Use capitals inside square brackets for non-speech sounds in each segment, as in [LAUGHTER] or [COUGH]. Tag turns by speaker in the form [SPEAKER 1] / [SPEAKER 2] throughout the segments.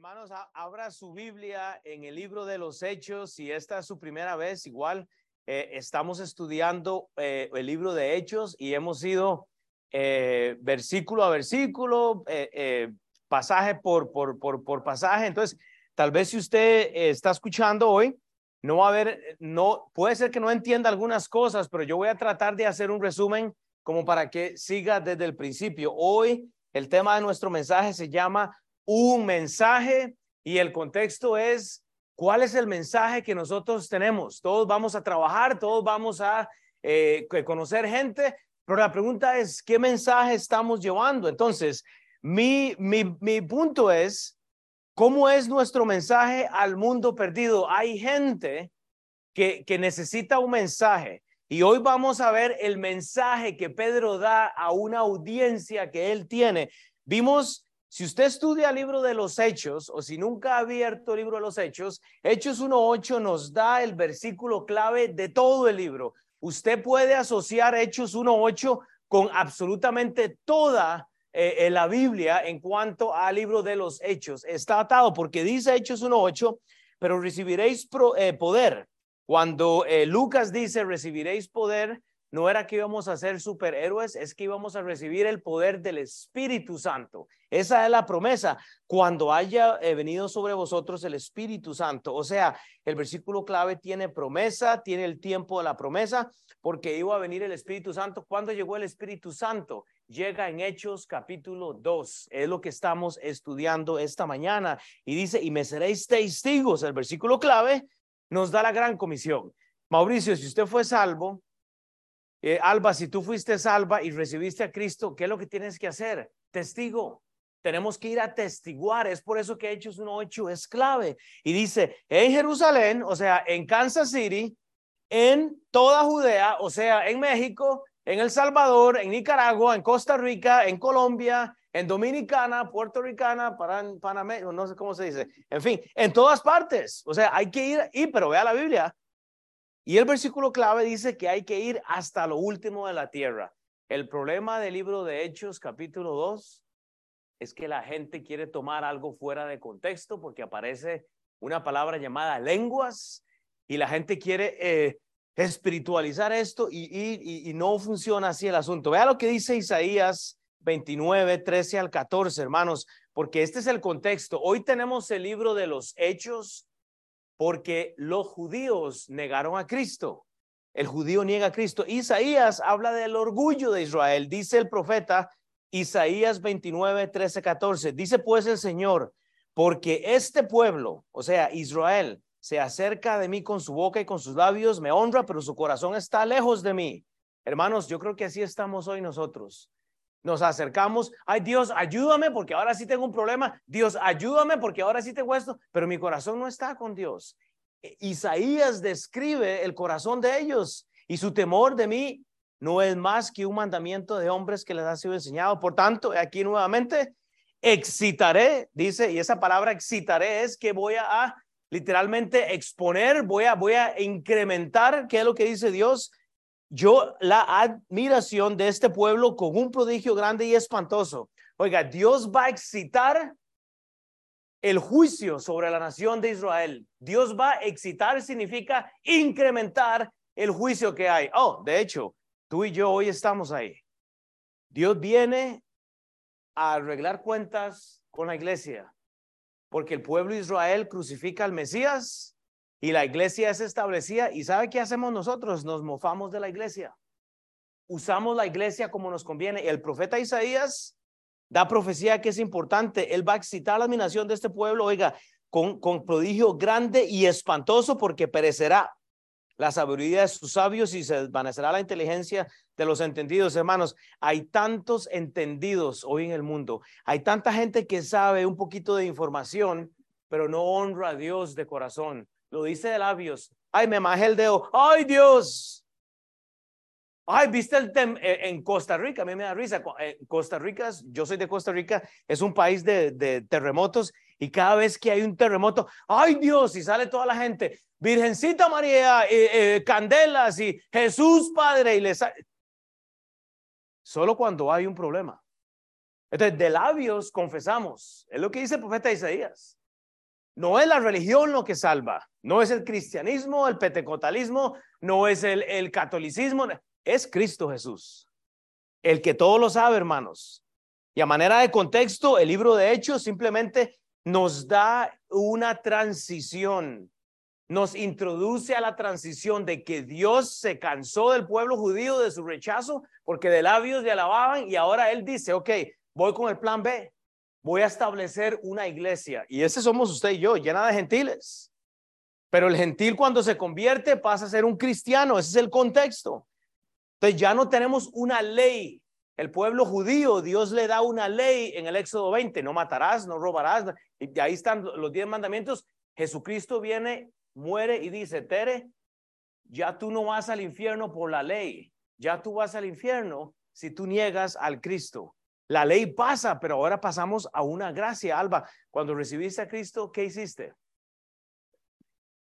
[SPEAKER 1] Hermanos, abra su Biblia en el libro de los Hechos. Si esta es su primera vez, igual eh, estamos estudiando eh, el libro de Hechos y hemos ido eh, versículo a versículo, pasaje por, por, por, por pasaje. Entonces, tal vez si usted está escuchando hoy, no va a haber, no, puede ser que no entienda algunas cosas, pero yo voy a tratar de hacer un resumen como para que siga desde el principio. Hoy el tema de nuestro mensaje se llama un mensaje y el contexto es cuál es el mensaje que nosotros tenemos. Todos vamos a trabajar, todos vamos a eh, conocer gente, pero la pregunta es, ¿qué mensaje estamos llevando? Entonces, mi, mi, mi punto es, ¿cómo es nuestro mensaje al mundo perdido? Hay gente que, que necesita un mensaje. Y hoy vamos a ver el mensaje que Pedro da a una audiencia que él tiene. Vimos si usted estudia el libro de los Hechos o si nunca ha abierto el libro de los Hechos, Hechos 1.8 nos da el versículo clave de todo el libro. Usted puede asociar Hechos 1.8 con absolutamente toda eh, la Biblia en cuanto al libro de los Hechos. Está atado porque dice Hechos 1.8, pero recibiréis eh, poder. Cuando eh, Lucas dice recibiréis poder, no era que íbamos a ser superhéroes, es que íbamos a recibir el poder del Espíritu Santo. Esa es la promesa, cuando haya eh, venido sobre vosotros el Espíritu Santo. O sea, el versículo clave tiene promesa, tiene el tiempo de la promesa, porque iba a venir el Espíritu Santo. ¿Cuándo llegó el Espíritu Santo? Llega en Hechos capítulo 2. Es lo que estamos estudiando esta mañana. Y dice, y me seréis testigos. El versículo clave nos da la gran comisión. Mauricio, si usted fue salvo, eh, Alba, si tú fuiste salva y recibiste a Cristo, ¿qué es lo que tienes que hacer? Testigo. Tenemos que ir a testiguar. Es por eso que Hechos 1.8 es clave. Y dice, en Jerusalén, o sea, en Kansas City, en toda Judea, o sea, en México, en El Salvador, en Nicaragua, en Costa Rica, en Colombia, en Dominicana, Puerto Ricana, Panamá, no sé cómo se dice. En fin, en todas partes. O sea, hay que ir, y pero vea la Biblia, y el versículo clave dice que hay que ir hasta lo último de la tierra. El problema del libro de Hechos capítulo 2 es que la gente quiere tomar algo fuera de contexto porque aparece una palabra llamada lenguas y la gente quiere eh, espiritualizar esto y, y, no funciona así el asunto. Vea lo que dice Isaías 29, 13 al 14, hermanos, porque este es el contexto. Hoy tenemos el libro de los hechos porque los judíos negaron a Cristo. El judío niega a Cristo. Isaías habla del orgullo de Israel. Dice el profeta Isaías 29, 13, 14. Dice pues el Señor, porque este pueblo, o sea, Israel, se acerca de mí con su boca y con sus labios, me honra, pero su corazón está lejos de mí. Hermanos, yo creo que así estamos hoy nosotros nos acercamos, ay Dios, ayúdame porque ahora sí tengo un problema, Dios, ayúdame porque ahora sí tengo esto, pero mi corazón no está con Dios. E, Isaías describe el corazón de ellos y su temor de mí no es más que un mandamiento de hombres que les ha sido enseñado. Por tanto, aquí nuevamente, excitaré, dice, y esa palabra excitaré es que voy a, literalmente exponer, voy a, voy a incrementar, ¿qué es lo que dice Dios? Yo la admiración de este pueblo con un prodigio grande y espantoso. Oiga, Dios va a excitar el juicio sobre la nación de Israel. Dios va a excitar significa incrementar el juicio que hay. Oh, de hecho, tú y yo hoy estamos ahí. Dios viene a arreglar cuentas con la iglesia, porque el pueblo de Israel crucifica al Mesías y la iglesia es establecida. ¿Y sabe qué hacemos nosotros? Nos mofamos de la iglesia. Usamos la iglesia como nos conviene. El profeta Isaías da profecía que es importante. Él va a excitar la admiración de este pueblo, oiga, con, con prodigio grande y espantoso porque perecerá la sabiduría de sus sabios y se desvanecerá la inteligencia de los entendidos. Hermanos, hay tantos entendidos hoy en el mundo. Hay tanta gente que sabe un poquito de información, pero no honra a Dios de corazón lo dice de labios. Ay, me majé el dedo. Ay, Dios. Ay, viste el tem eh, en Costa Rica, a mí me da risa. Eh, Costa Rica, yo soy de Costa Rica, es un país de, terremotos y cada vez que hay un terremoto, ay Dios, y sale toda la gente, Virgencita María, eh, Candelas y Jesús Padre, y les solo cuando hay un problema. Entonces, de labios confesamos, es lo que dice el profeta Isaías. No es la religión lo que salva, no es el cristianismo, el pentecostalismo, no es el, el catolicismo, es Cristo Jesús. El que todo lo sabe, hermanos. Y a manera de contexto, el libro de Hechos simplemente nos da una transición, nos introduce a la transición de que Dios se cansó del pueblo judío de su rechazo porque de labios le alababan y ahora Él dice, ok, voy con el plan B, voy a establecer una iglesia y ese somos usted y yo, llena de gentiles. Pero el gentil cuando se convierte pasa a ser un cristiano, ese es el contexto. Entonces ya no tenemos una ley el pueblo judío, Dios le da una ley en el Éxodo 20, no matarás, no robarás, y ahí están los diez mandamientos. Jesucristo viene, muere y dice, Tere, ya tú no vas al infierno por la ley, ya tú vas al infierno si tú niegas al Cristo. La ley pasa, pero ahora pasamos a una gracia. Alba, cuando recibiste a Cristo, ¿qué hiciste?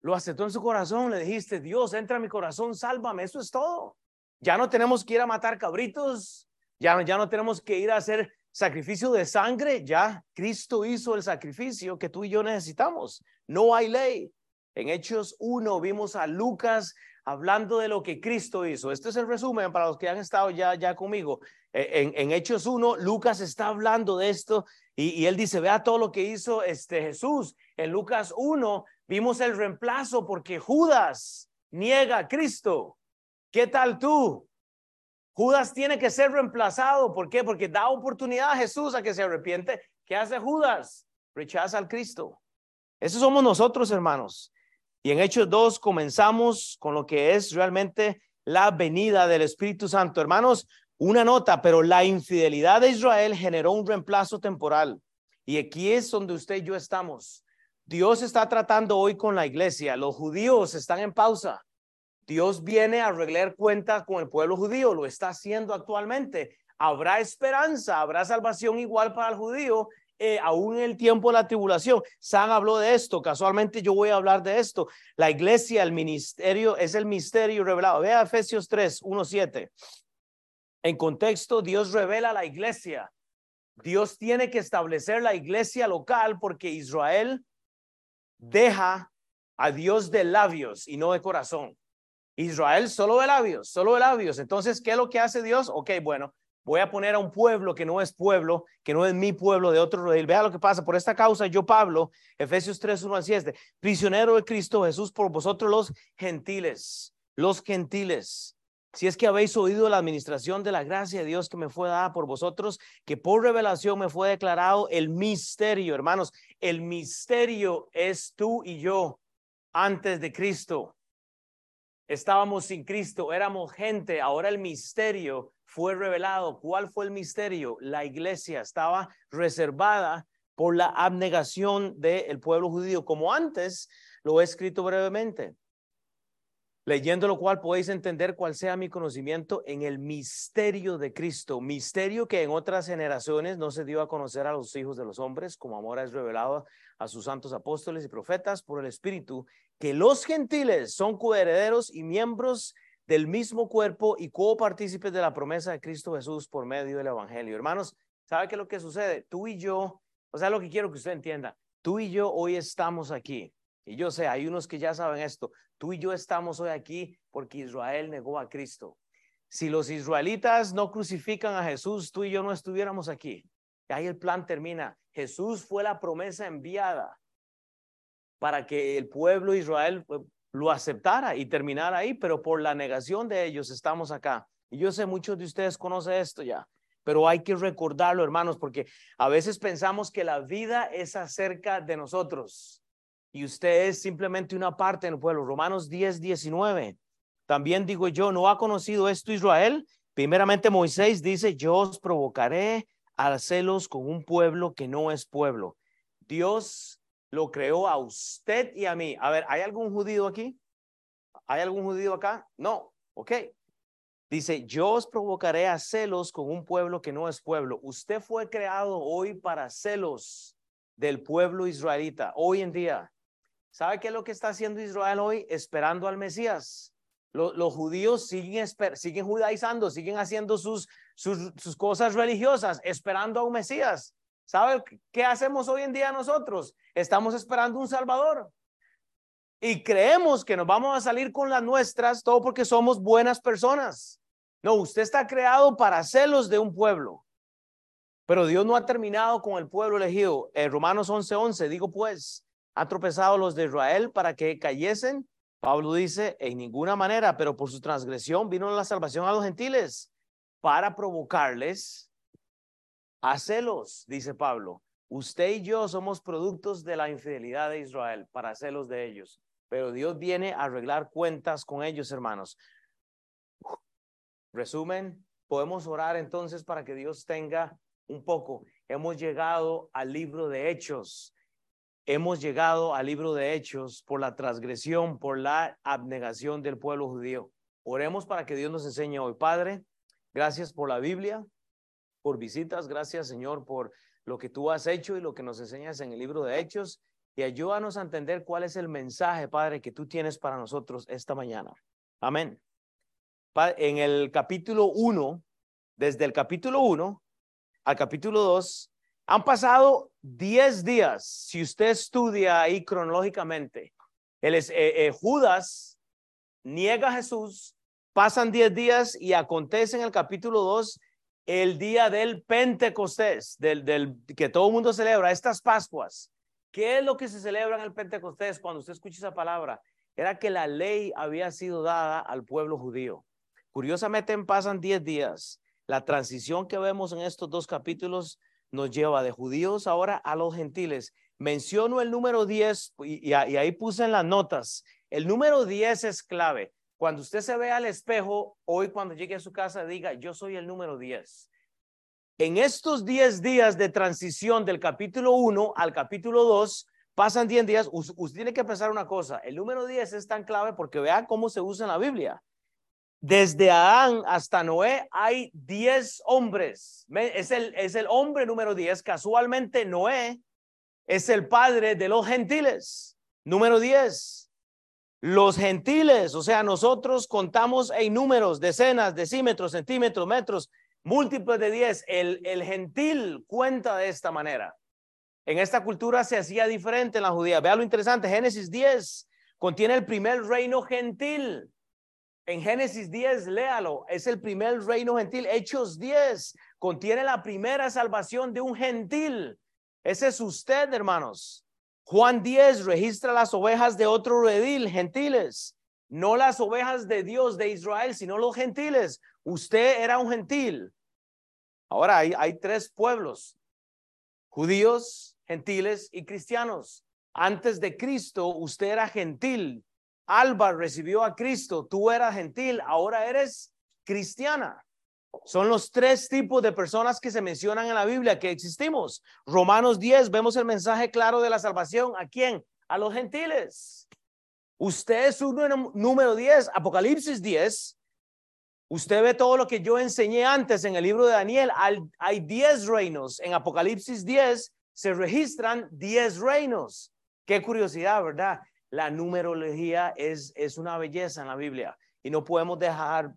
[SPEAKER 1] Lo aceptó en su corazón, le dijiste, Dios, entra en mi corazón, sálvame, eso es todo. Ya no tenemos que ir a matar cabritos, ya, ya no tenemos que ir a hacer sacrificio de sangre, ya Cristo hizo el sacrificio que tú y yo necesitamos. No hay ley. En Hechos 1 vimos a Lucas hablando de lo que Cristo hizo. Este es el resumen para los que han estado ya, ya conmigo. E, en, Hechos 1, Lucas está hablando de esto y, y, él dice, vea todo lo que hizo este Jesús. En Lucas 1 vimos el reemplazo porque Judas niega a Cristo. ¿Qué tal tú? Judas tiene que ser reemplazado. ¿Por qué? Porque da oportunidad a Jesús a que se arrepiente. ¿Qué hace Judas? Rechaza al Cristo. Eso somos nosotros, hermanos. Y en Hechos 2 comenzamos con lo que es realmente la venida del Espíritu Santo. Hermanos, una nota, pero la infidelidad de Israel generó un reemplazo temporal. Y aquí es donde usted y yo estamos. Dios está tratando hoy con la iglesia. Los judíos están en pausa. Dios viene a arreglar cuentas con el pueblo judío, lo está haciendo actualmente. Habrá esperanza, habrá salvación igual para el judío, eh, aún en el tiempo de la tribulación. San habló de esto, casualmente yo voy a hablar de esto. La iglesia, el ministerio, es el misterio revelado. Vea Efesios 3, 1, 7. En contexto, Dios revela la iglesia. Dios tiene que establecer la iglesia local porque Israel deja a Dios de labios y no de corazón. Israel solo de labios, solo de labios. Entonces, ¿qué es lo que hace Dios? Ok, bueno, voy a poner a un pueblo que no es pueblo, que no es mi pueblo de otro rey. Vea lo que pasa. Por esta causa, yo, Pablo, Efesios 3, 1 al 7, prisionero de Cristo Jesús por vosotros los gentiles, los gentiles. Si es que habéis oído la administración de la gracia de Dios que me fue dada por vosotros, que por revelación me fue declarado el misterio, hermanos, el misterio es tú y yo antes de Cristo estábamos sin Cristo, éramos gente, ahora el misterio fue revelado. ¿Cuál fue el misterio? La iglesia estaba reservada por la abnegación del pueblo judío, como antes lo he escrito brevemente. Leyendo lo cual podéis entender cuál sea mi conocimiento en el misterio de Cristo, misterio que en otras generaciones no se dio a conocer a los hijos de los hombres, como ahora es revelado a sus santos apóstoles y profetas por el Espíritu, que los gentiles son coherederos y miembros del mismo cuerpo y copartícipes de la promesa de Cristo Jesús por medio del Evangelio. Hermanos, ¿sabe qué es lo que sucede? Tú y yo, o sea, lo que quiero que usted entienda, tú y yo hoy estamos aquí. Y yo sé, hay unos que ya saben esto, tú y yo estamos hoy aquí porque Israel negó a Cristo. Si los israelitas no crucifican a Jesús, tú y yo no estuviéramos aquí. Y ahí el plan termina. Jesús fue la promesa enviada para que el pueblo Israel lo aceptara y terminara ahí, pero por la negación de ellos estamos acá. Y yo sé, muchos de ustedes conocen esto ya, pero hay que recordarlo, hermanos, porque a veces pensamos que la vida es acerca de nosotros y usted es simplemente una parte del pueblo. Romanos 10, 19. También digo yo, ¿no ha conocido esto Israel? Primeramente Moisés dice, yo os provocaré a celos con un pueblo que no es pueblo. Dios lo creó a usted y a mí. A ver, ¿hay algún judío aquí? ¿Hay algún judío acá? No, ok. Dice, yo os provocaré a celos con un pueblo que no es pueblo. Usted fue creado hoy para celos del pueblo israelita, hoy en día. ¿Sabe qué es lo que está haciendo Israel hoy? Esperando al Mesías. Los, judíos siguen, siguen judaizando, siguen haciendo sus, sus, sus cosas religiosas, esperando a un Mesías. ¿Sabe qué hacemos hoy en día nosotros? Estamos esperando un Salvador. Y creemos que nos vamos a salir con las nuestras, todo porque somos buenas personas. No, usted está creado para celos de un pueblo. Pero Dios no ha terminado con el pueblo elegido. En Romanos 11:11 11, digo pues, ha tropezado los de Israel para que cayesen. Pablo dice, en ninguna manera, pero por su transgresión vino la salvación a los gentiles para provocarles a celos, dice Pablo. Usted y yo somos productos de la infidelidad de Israel para celos de ellos, pero Dios viene a arreglar cuentas con ellos, hermanos. Resumen, podemos orar entonces para que Dios tenga un poco. Hemos llegado al libro de Hechos. Hemos llegado al libro de Hechos por la transgresión, por la abnegación del pueblo judío. Oremos para que Dios nos enseñe hoy. Padre, gracias por la Biblia por visitas. Gracias, Señor, por lo que tú has hecho y lo que nos enseñas en el libro de Hechos. Y ayúdanos a entender cuál es el mensaje, Padre, que tú tienes para nosotros esta mañana. Amén. En el capítulo 1, desde el capítulo 1 al capítulo 2, han pasado 10 días, si usted estudia ahí cronológicamente. El, eh, eh, Judas niega a Jesús, pasan 10 días y acontece en el capítulo 2 el día del Pentecostés, del, que todo el mundo celebra, estas Pascuas. ¿Qué es lo que se celebra en el Pentecostés cuando usted escucha esa palabra? Era que la ley había sido dada al pueblo judío. Curiosamente pasan 10 días. La transición que vemos en estos dos capítulos nos lleva de judíos ahora a los gentiles. Menciono el número 10 y, y ahí puse en las notas. El número 10 es clave. Cuando usted se ve al espejo, hoy cuando llegue a su casa, diga, yo soy el número 10. En estos 10 días de transición del capítulo 1 al capítulo 2, pasan 10 días, usted tiene que pensar una cosa, el número 10 es tan clave porque vea cómo se usa en la Biblia. Desde Adán hasta Noé hay 10 hombres. Es el, es el hombre número 10. Casualmente Noé es el padre de los gentiles. Número 10. Los gentiles, o sea, nosotros contamos en números, decenas, decímetros, centímetros, metros, múltiples de 10. El, el gentil cuenta de esta manera. En esta cultura se hacía diferente en la judía. Vea lo interesante, Génesis 10 contiene el primer reino gentil. En Génesis 10, léalo, es el primer reino gentil. Hechos 10 contiene la primera salvación de un gentil. Ese es usted, hermanos. Juan 10 registra las ovejas de otro redil, gentiles, no las ovejas de Dios de Israel, sino los gentiles. Usted era un gentil. Ahora hay, hay tres pueblos, judíos, gentiles y cristianos. Antes de Cristo, usted era gentil. Alba recibió a Cristo, tú eras gentil, ahora eres cristiana. Son los tres tipos de personas que se mencionan en la Biblia que existimos. Romanos 10, vemos el mensaje claro de la salvación. ¿A quién? A los gentiles. Usted es un número 10, Apocalipsis 10. Usted ve todo lo que yo enseñé antes en el libro de Daniel. Hay 10 reinos. En Apocalipsis 10 se registran 10 reinos. Qué curiosidad, ¿verdad? La numerología es, es una belleza en la Biblia y no podemos dejar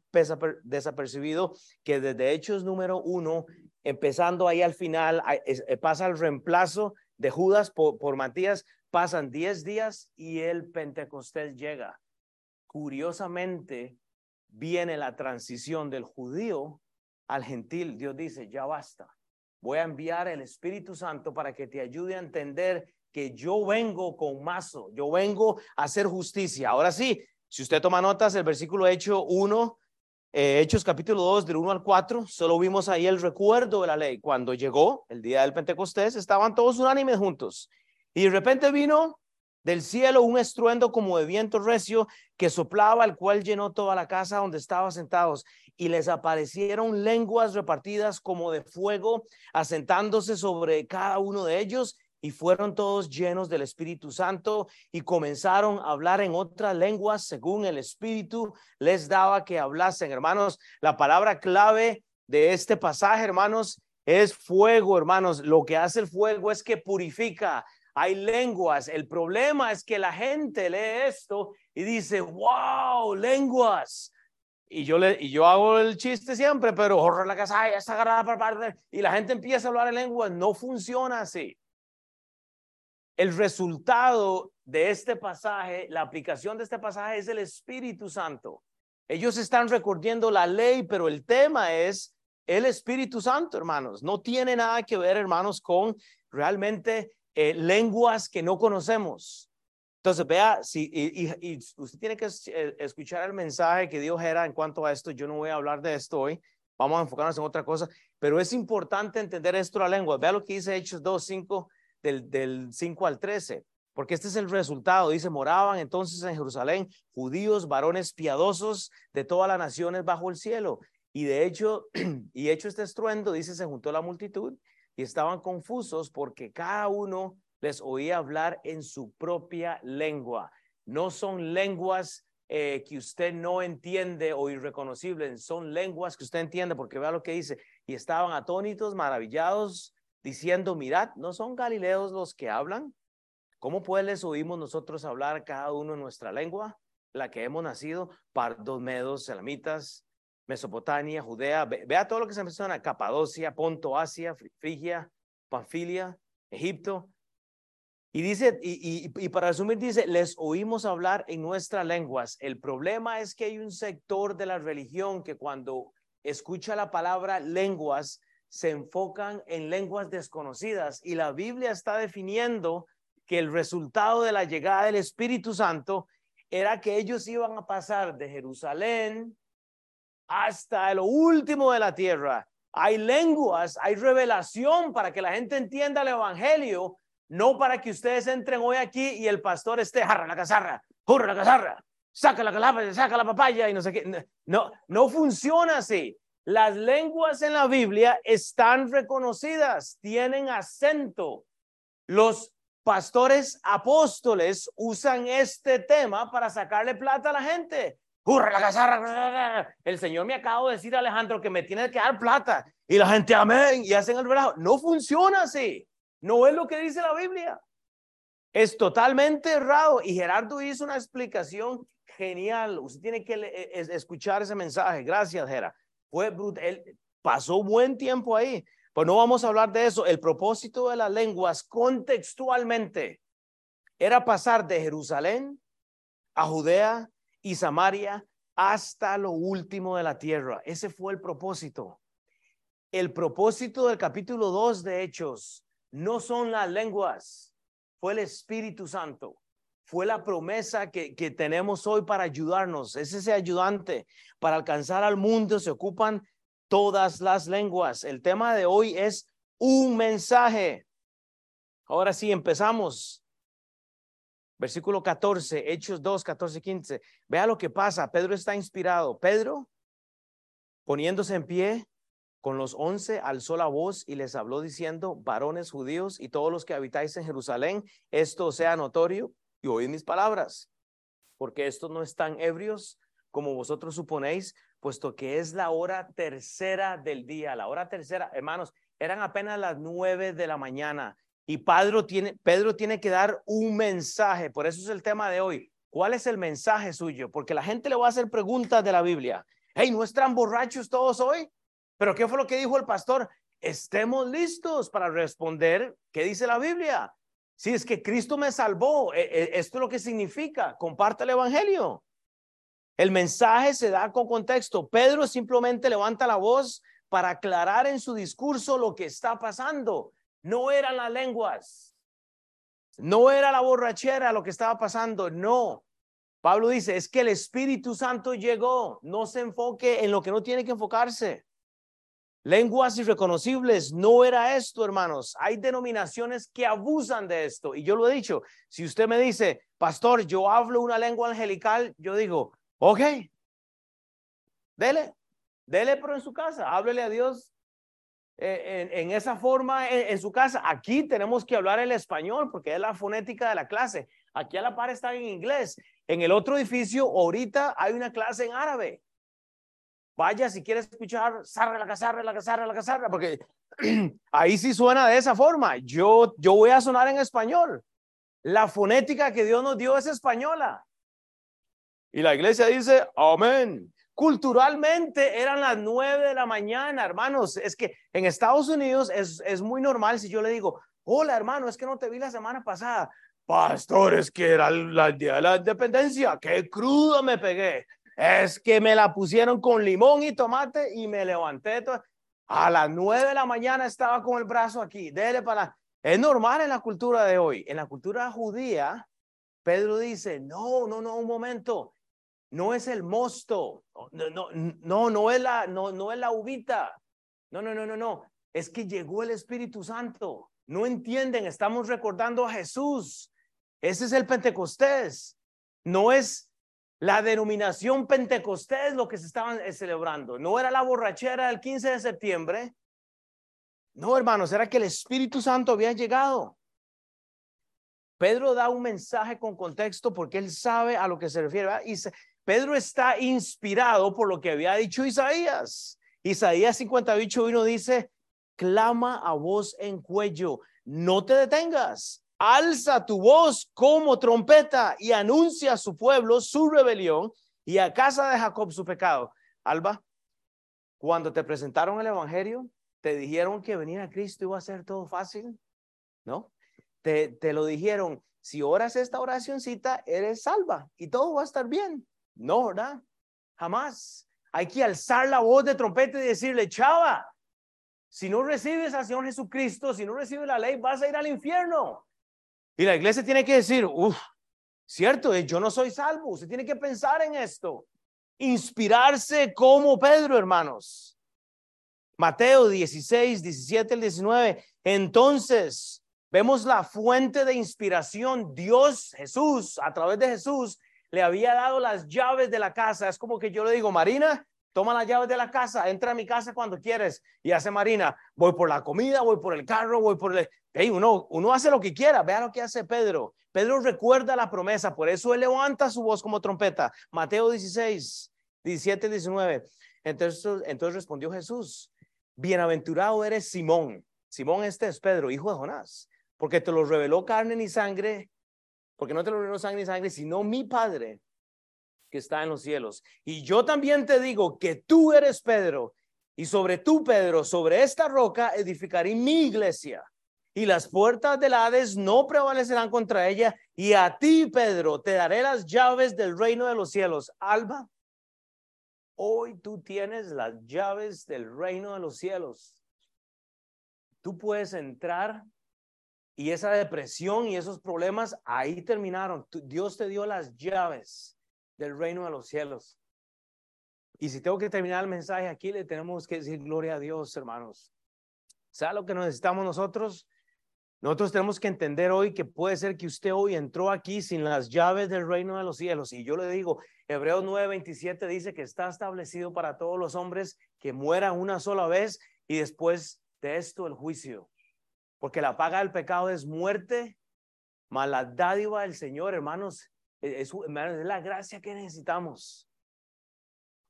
[SPEAKER 1] desapercibido que desde Hechos número uno, empezando ahí al final, eh, pasa el reemplazo de Judas por, Matías, pasan 10 días y el Pentecostés llega. Curiosamente, viene la transición del judío al gentil. Dios dice, ya basta. Voy a enviar el Espíritu Santo para que te ayude a entender que yo vengo con mazo, yo vengo a hacer justicia. Ahora sí, si usted toma notas, el versículo Hecho 1, eh, Hechos capítulo 2, del 1 al 4, solo vimos ahí el recuerdo de la ley. Cuando llegó el día del Pentecostés, estaban todos unánimes juntos. Y de repente vino del cielo un estruendo como de viento recio que soplaba, el cual llenó toda la casa donde estaban sentados. Y les aparecieron lenguas repartidas como de fuego, asentándose sobre cada uno de ellos y fueron todos llenos del Espíritu Santo y comenzaron a hablar en otras lenguas según el Espíritu les daba que hablasen. Hermanos, la palabra clave de este pasaje, hermanos, es fuego, hermanos. Lo que hace el fuego es que purifica. Hay lenguas. El problema es que la gente lee esto y dice, wow, lenguas. y yo, le, y yo hago el chiste siempre, pero horror la casa, está agarrada para parte, y la gente empieza a hablar en lengua, no funciona así. El resultado de este pasaje, la aplicación de este pasaje es el Espíritu Santo. Ellos están recordando la ley, pero el tema es el Espíritu Santo, hermanos. No tiene nada que ver, hermanos, con realmente eh, lenguas que no conocemos. Entonces, vea, si, usted tiene que eh, escuchar el mensaje que Dios era en cuanto a esto. Yo no voy a hablar de esto hoy. Vamos a enfocarnos en otra cosa. Pero es importante entender esto la lengua. Vea lo que dice Hechos 2, 5, del, del 5 al 13. Porque este es el resultado. Dice, moraban entonces en Jerusalén judíos, varones piadosos de todas las naciones bajo el cielo. Y de hecho, [CLEARS THROAT] y hecho este estruendo, dice, se juntó la multitud y estaban confusos porque cada uno les oía hablar en su propia lengua. No son lenguas eh, que usted no entiende o irreconocibles, son lenguas que usted entiende porque vea lo que dice. Y estaban atónitos, maravillados, diciendo, mirad, ¿no son galileos los que hablan? ¿Cómo pues les oímos nosotros hablar cada uno en nuestra lengua, la que hemos nacido? Pardos, medos, selamitas, Mesopotamia, Judea, vea todo lo que se menciona, Capadocia, Ponto, Asia, Frigia, Panfilia, Egipto, y dice, y, y, para resumir, dice, les oímos hablar en nuestras lenguas. El problema es que hay un sector de la religión que cuando escucha la palabra lenguas, se enfocan en lenguas desconocidas. Y la Biblia está definiendo que el resultado de la llegada del Espíritu Santo era que ellos iban a pasar de Jerusalén hasta lo último de la tierra. Hay lenguas, hay revelación para que la gente entienda el Evangelio no para que ustedes entren hoy aquí y el pastor esté, jarra la cazarra, jurra la cazarra, saca la saca la papaya y no sé qué. No, no funciona así. Las lenguas en la Biblia están reconocidas, tienen acento. Los pastores apóstoles usan este tema para sacarle plata a la gente. El Señor me acabo de decir, Alejandro, que me tiene que dar plata. Y la gente, amén, y hacen el relajo. No funciona así. No es lo que dice la Biblia. Es totalmente errado. Y Gerardo hizo una explicación genial. Usted tiene que e, escuchar ese mensaje. Gracias, Gerardo. Fue brutal. Pasó buen tiempo ahí. Pues no vamos a hablar de eso. El propósito de las lenguas contextualmente era pasar de Jerusalén a Judea y Samaria hasta lo último de la tierra. Ese fue el propósito. El propósito del capítulo 2 de Hechos no son las lenguas, fue el Espíritu Santo. Fue la promesa que, que tenemos hoy para ayudarnos. Es ese ayudante. Para alcanzar al mundo se ocupan todas las lenguas. El tema de hoy es un mensaje. Ahora sí, empezamos. Versículo 14, Hechos 2, 14, 15. Vea lo que pasa. Pedro está inspirado. Pedro, poniéndose en pie, con los once alzó la voz y les habló diciendo, varones judíos y todos los que habitáis en Jerusalén, esto sea notorio y oíd mis palabras, porque estos no están ebrios como vosotros suponéis, puesto que es la hora tercera del día, la hora tercera, hermanos, eran apenas las nueve de la mañana y Pedro tiene, Pedro tiene que dar un mensaje, por eso es el tema de hoy. ¿Cuál es el mensaje suyo? Porque la gente le va a hacer preguntas de la Biblia. Hey, ¿no están borrachos todos hoy? Pero ¿qué fue lo que dijo el pastor? Estemos listos para responder qué dice la Biblia. Si es que Cristo me salvó, e, e, esto es lo que significa, comparte el Evangelio. El mensaje se da con contexto. Pedro simplemente levanta la voz para aclarar en su discurso lo que está pasando. No eran las lenguas, no era la borrachera lo que estaba pasando, no. Pablo dice, es que el Espíritu Santo llegó, no se enfoque en lo que no tiene que enfocarse. Lenguas irreconocibles, no era esto, hermanos. Hay denominaciones que abusan de esto. Y yo lo he dicho, si usted me dice, pastor, yo hablo una lengua angelical, yo digo, ok, dele, dele, pero en su casa, háblele a Dios eh, en, esa forma en, su casa. Aquí tenemos que hablar el español porque es la fonética de la clase. Aquí a la par está en inglés. En el otro edificio, ahorita hay una clase en árabe. Vaya si quieres escuchar zarra la cazarra, la cazarra, la cazarra, porque [CLEARS THROAT] ahí sí suena de esa forma. Yo, yo voy a sonar en español. La fonética que Dios nos dio es española. Y la iglesia dice, amén. Culturalmente eran las nueve de la mañana, hermanos. Es que en Estados Unidos es, es muy normal si yo le digo, hola hermano, es que no te vi la semana pasada. Pastor, es que era el día de la independencia, qué crudo me pegué. Es que me la pusieron con limón y tomate y me levanté. A las nueve de la mañana estaba con el brazo aquí, dele para. Es normal en la cultura de hoy. En la cultura judía, Pedro dice, no, no, no, un momento. No es el mosto. No, no, no, no es la, no, no es la uvita. No, no, no, no, no. Es que llegó el Espíritu Santo. No entienden, estamos recordando a Jesús. Ese es el Pentecostés. No es la denominación Pentecostés lo que se estaban eh, celebrando. No era la borrachera del 15 de septiembre. No, hermanos, era que el Espíritu Santo había llegado. Pedro da un mensaje con contexto porque él sabe a lo que se refiere. Pedro está inspirado por lo que había dicho Isaías. Isaías 58.1 dice, clama a voz en cuello, no te detengas, alza tu voz como trompeta y anuncia a su pueblo su rebelión y a casa de Jacob su pecado. Alba, cuando te presentaron el Evangelio, te dijeron que venir a Cristo iba a ser todo fácil, ¿no? Te, te lo dijeron, si oras esta oracióncita, eres salva y todo va a estar bien. No, ¿verdad? Jamás. Hay que alzar la voz de trompeta y decirle, chava, si no recibes al Señor Jesucristo, si no recibes la ley, vas a ir al infierno. Y la iglesia tiene que decir, uff, cierto, eh, yo no soy salvo. Usted tiene que pensar en esto. Inspirarse como Pedro, hermanos. Mateo 16, 17 al 19. Entonces, vemos la fuente de inspiración. Dios, Jesús, a través de Jesús, le había dado las llaves de la casa. Es como que yo le digo, Marina, toma las llaves de la casa, entra a mi casa cuando quieres. Y hace Marina, voy por la comida, voy por el carro, voy por el... Hey, uno, uno hace lo que quiera, vea lo que hace Pedro. Pedro recuerda la promesa, por eso él levanta su voz como trompeta. Mateo 16, 17, 19. Entonces, entonces respondió Jesús, bienaventurado eres Simón. Simón este es Pedro, hijo de Jonás, porque te lo reveló carne ni sangre, porque no te lo reveló sangre ni sangre, sino mi Padre que está en los cielos. Y yo también te digo que tú eres Pedro, y sobre tú, Pedro, sobre esta roca edificaré mi iglesia, y las puertas del Hades no prevalecerán contra ella, y a ti, Pedro, te daré las llaves del reino de los cielos. Alba, hoy tú tienes las llaves del reino de los cielos. Tú puedes entrar y esa depresión y esos problemas ahí terminaron. Dios te dio las llaves del reino de los cielos. Y si tengo que terminar el mensaje aquí, le tenemos que decir gloria a Dios, hermanos. ¿Sabe lo que necesitamos nosotros? Nosotros tenemos que entender hoy que puede ser que usted hoy entró aquí sin las llaves del reino de los cielos. Y yo le digo, Hebreos 9:27 dice que está establecido para todos los hombres que mueran una sola vez y después de esto el juicio. Porque la paga del pecado es muerte, mas la dádiva del Señor, hermanos, e-, es, la gracia que necesitamos.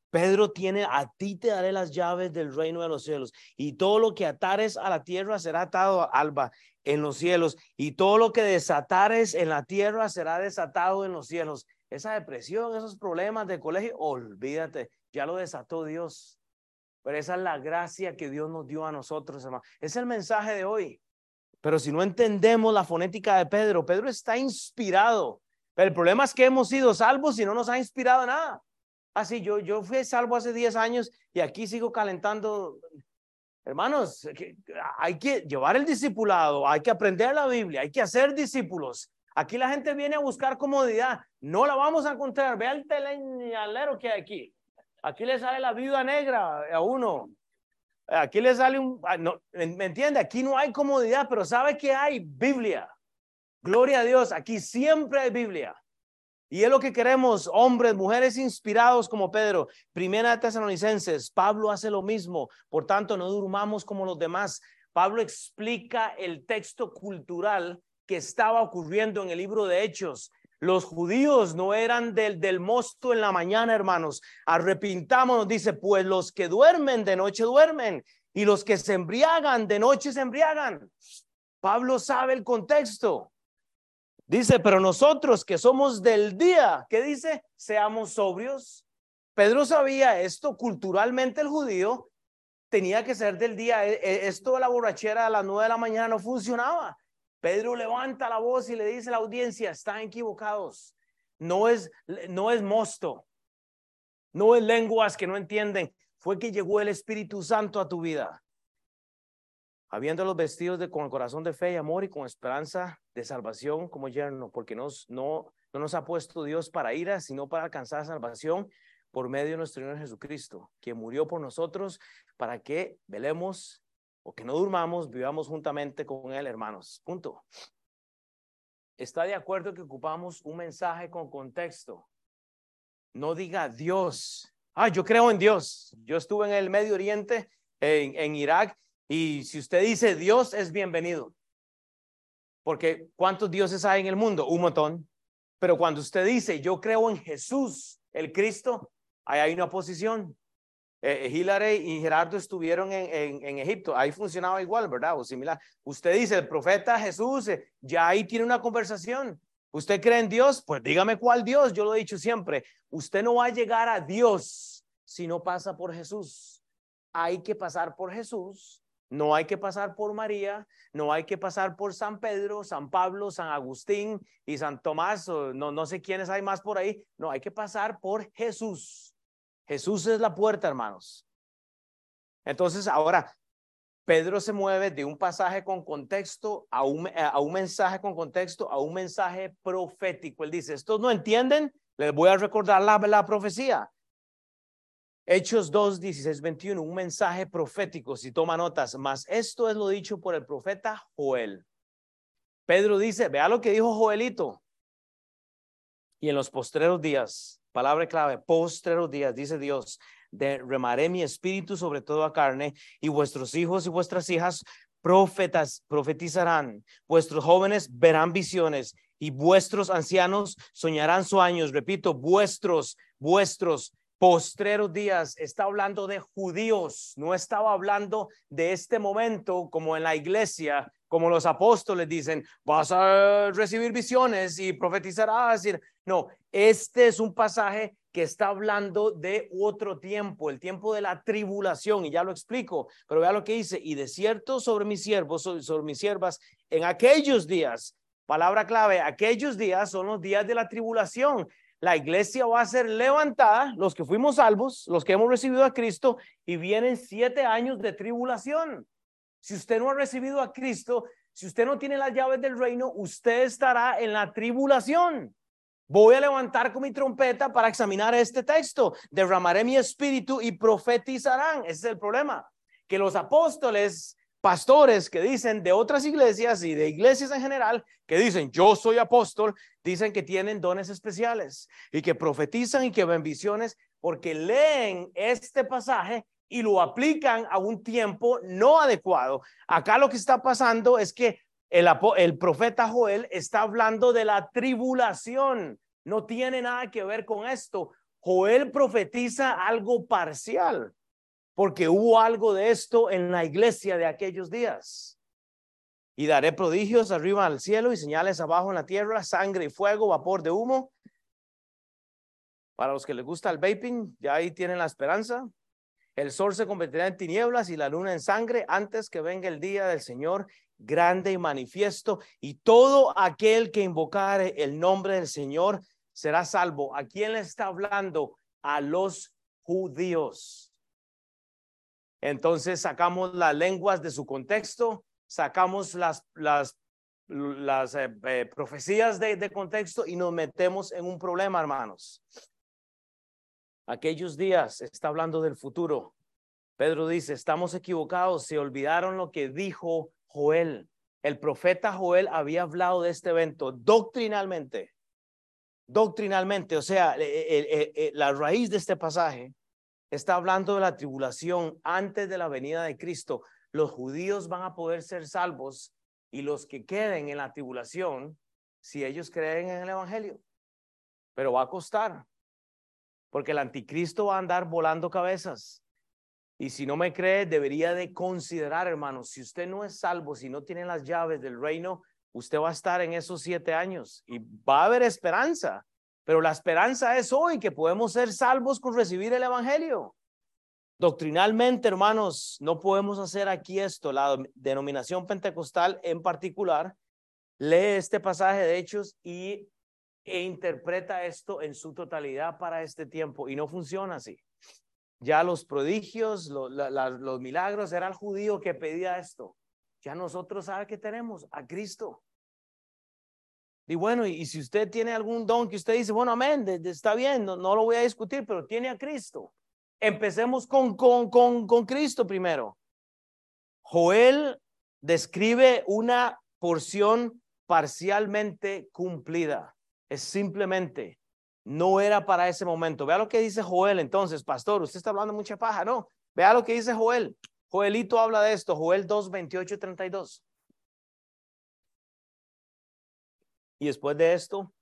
[SPEAKER 1] Pedro tiene, a ti te daré las llaves del reino de los cielos y todo lo que atares a la tierra será atado alba en los cielos y todo lo que desatares en la tierra será desatado en los cielos. Esa depresión, esos problemas de colegio, olvídate, ya lo desató Dios. Pero esa es la gracia que Dios nos dio a nosotros, hermano. Es el mensaje de hoy. Pero si no entendemos la fonética de Pedro, Pedro está inspirado el problema es que hemos sido salvos y no nos ha inspirado nada. Así, ah, yo, yo fui salvo hace 10 años y aquí sigo calentando. Hermanos, hay que llevar el discipulado, hay que aprender la Biblia, hay que hacer discípulos. Aquí la gente viene a buscar comodidad, no la vamos a encontrar. Ve al teleñalero que hay aquí. Aquí le sale la viuda negra a uno. Aquí le sale un... Ah, ¿Me entiende? Aquí no hay comodidad, pero ¿sabe que hay? Biblia. Gloria a Dios, aquí siempre hay Biblia. Y es lo que queremos, hombres, mujeres inspirados como Pedro. Primera de Tesalonicenses, Pablo hace lo mismo. Por tanto, no durmamos como los demás. Pablo explica el texto cultural que estaba ocurriendo en el libro de Hechos. Los judíos no eran del, del mosto en la mañana, hermanos. Arrepintámonos, dice, pues los que duermen de noche duermen y los que se embriagan de noche se embriagan. Pablo sabe el contexto. Dice, pero nosotros que somos del día, ¿qué dice? Seamos sobrios, Pedro sabía esto, culturalmente el judío tenía que ser del día, e, e, esto de la borrachera a las nueve de la mañana no funcionaba. Pedro levanta la voz y le dice a la audiencia, están equivocados. No es, no es mosto, no es lenguas que no entienden. Fue que llegó el Espíritu Santo a tu vida. Habiendo los vestidos con el corazón de fe y amor y con esperanza de salvación como yerno, porque nos, no, no nos ha puesto Dios para ira, sino para alcanzar salvación por medio de nuestro Señor Jesucristo, que murió por nosotros para que velemos o que no durmamos, vivamos juntamente con Él, hermanos. Punto. ¿Está de acuerdo que ocupamos un mensaje con contexto? No diga Dios. Ah, yo creo en Dios. Yo estuve en el Medio Oriente, en, en Irak, y si usted dice Dios es bienvenido. Porque ¿cuántos dioses hay en el mundo? Un montón. Pero cuando usted dice yo creo en Jesús, el Cristo, ahí hay una posición. Eh, Hilary y Gerardo estuvieron en, en, Egipto, ahí funcionaba igual, ¿verdad? O similar. Usted dice, el profeta Jesús, eh, ya ahí tiene una conversación. ¿Usted cree en Dios? Pues dígame cuál Dios, yo lo he dicho siempre. Usted no va a llegar a Dios si no pasa por Jesús. Hay que pasar por Jesús, no hay que pasar por María, no hay que pasar por San Pedro, San Pablo, San Agustín y San Tomás, no, no sé quiénes hay más por ahí. No, hay que pasar por Jesús. Jesús es la puerta, hermanos. Entonces, ahora, Pedro se mueve de un pasaje con contexto a un, a un mensaje con contexto a un mensaje profético. Él dice, estos no entienden, les voy a recordar la, la profecía. Hechos 2, 16, 21, un mensaje profético, si toma notas, más esto es lo dicho por el profeta Joel. Pedro dice, vea lo que dijo Joelito. Y en los postreros días palabra clave, postreros días, dice Dios, derramaré mi espíritu sobre toda carne y vuestros hijos y vuestras hijas profetas profetizarán, vuestros jóvenes verán visiones y vuestros ancianos soñarán sueños. Repito, vuestros, vuestros postreros días, está hablando de judíos, no estaba hablando de este momento como en la iglesia, como los apóstoles dicen, vas a recibir visiones y profetizarás. No, este es un pasaje que está hablando de otro tiempo, el tiempo de la tribulación, y ya lo explico, pero vea lo que dice, y de cierto sobre mis siervos, sobre mis siervas, en aquellos días, palabra clave, aquellos días son los días de la tribulación, la iglesia va a ser levantada, los que fuimos salvos, los que hemos recibido a Cristo, y vienen siete años de tribulación. Si usted no ha recibido a Cristo, si usted no tiene las llaves del reino, usted estará en la tribulación. Voy a levantar con mi trompeta para examinar este texto. Derramaré mi espíritu y profetizarán. Ese es el problema. Que los apóstoles pastores que dicen de otras iglesias y de iglesias en general, que dicen yo soy apóstol, dicen que tienen dones especiales y que profetizan y que ven visiones porque leen este pasaje y lo aplican a un tiempo no adecuado. Acá lo que está pasando es que el, el profeta Joel está hablando de la tribulación. No tiene nada que ver con esto. Joel profetiza algo parcial porque hubo algo de esto en la iglesia de aquellos días. Y daré prodigios arriba al cielo y señales abajo en la tierra, sangre y fuego, vapor de humo. Para los que les gusta el vaping, ya ahí tienen la esperanza. El sol se convertirá en tinieblas y la luna en sangre antes que venga el día del Señor grande y manifiesto. Y todo aquel que invocare el nombre del Señor será salvo. ¿A quién le está hablando? A los judíos. Entonces sacamos las lenguas de su contexto, sacamos las, eh, eh, profecías de, de contexto y nos metemos en un problema, hermanos. Aquellos días está hablando del futuro. Pedro dice, estamos equivocados, se olvidaron lo que dijo Joel. El profeta Joel había hablado de este evento doctrinalmente. Doctrinalmente, o sea, la raíz de este pasaje está hablando de la tribulación antes de la venida de Cristo. Los judíos van a poder ser salvos y los que queden en la tribulación, si ellos creen en el Evangelio. Pero va a costar, porque el anticristo va a andar volando cabezas. Y si no me cree, debería de considerar, hermanos, si usted no es salvo, si no tiene las llaves del reino, usted va a estar en esos siete años y va a haber esperanza Pero la esperanza es hoy que podemos ser salvos con recibir el Evangelio. Doctrinalmente, hermanos, no podemos hacer aquí esto. La denominación pentecostal en particular lee este pasaje de Hechos y e interpreta esto en su totalidad para este tiempo y no funciona así. Ya los prodigios, los milagros, era el judío que pedía esto. Ya nosotros sabe que tenemos a Cristo. Y bueno, y, si usted tiene algún don que usted dice, bueno, amén, está bien, no, no, lo voy a discutir, pero tiene a Cristo. Empecemos con, con, con, con Cristo primero. Joel describe una porción parcialmente cumplida. Es simplemente, no era para ese momento. Vea lo que dice Joel entonces, pastor, usted está hablando mucha paja, ¿no? Vea lo que dice Joel. Joelito habla de esto, Joel 2, 28 32. Y después de esto,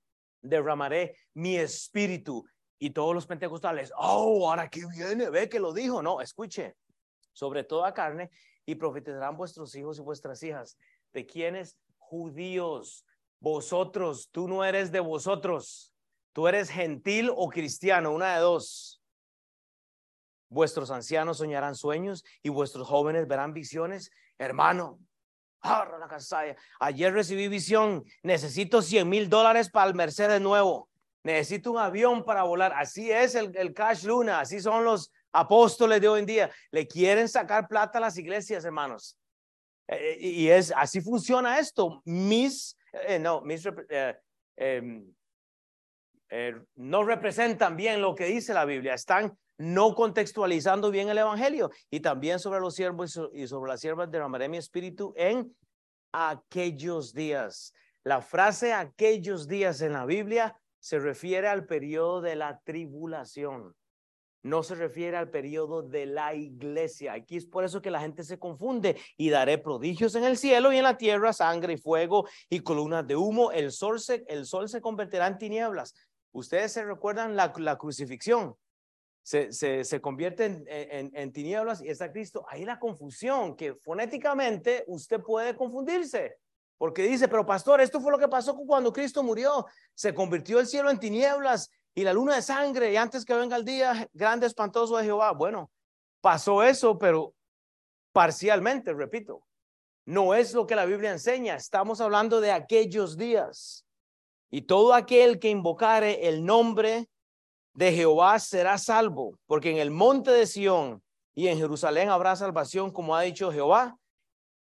[SPEAKER 1] derramaré mi espíritu. Y todos los pentecostales, oh, ahora que viene, ve que lo dijo. No, escuche, sobre toda carne, y profetizarán vuestros hijos y vuestras hijas. ¿De quiénes? Judíos. Vosotros, tú no eres de vosotros. Tú eres gentil o cristiano, una de dos. Vuestros ancianos soñarán sueños y vuestros jóvenes verán visiones. Hermano, ayer recibí visión. Necesito 100 mil dólares para el Mercedes nuevo. Necesito un avión para volar. Así es el, el cash luna. Así son los apóstoles de hoy en día. Le quieren sacar plata a las iglesias, hermanos. Eh, eh, y es así funciona esto. Mis, eh, no, mis, em, no representan bien lo que dice la Biblia. Están no contextualizando bien el Evangelio. Y también sobre los siervos y sobre las siervas derramaré mi espíritu en aquellos días. La frase aquellos días en la Biblia se refiere al periodo de la tribulación. No se refiere al periodo de la iglesia. Aquí es por eso que la gente se confunde. Y daré prodigios en el cielo y en la tierra, sangre y fuego y columnas de humo. El sol se, el sol se convertirá en tinieblas. Ustedes se recuerdan la, la crucifixión se, se, convierte en, en, en, tinieblas y está Cristo. Ahí la confusión, que fonéticamente usted puede confundirse, porque dice, pero pastor, esto fue lo que pasó cuando Cristo murió. Se convirtió el cielo en tinieblas y la luna de sangre, y antes que venga el día grande, espantoso de Jehová. Bueno, pasó eso, pero parcialmente, repito. No es lo que la Biblia enseña. Estamos hablando de aquellos días. Y todo aquel que invocare el nombre de Jehová será salvo, porque en el monte de Sión y en Jerusalén habrá salvación, como ha dicho Jehová.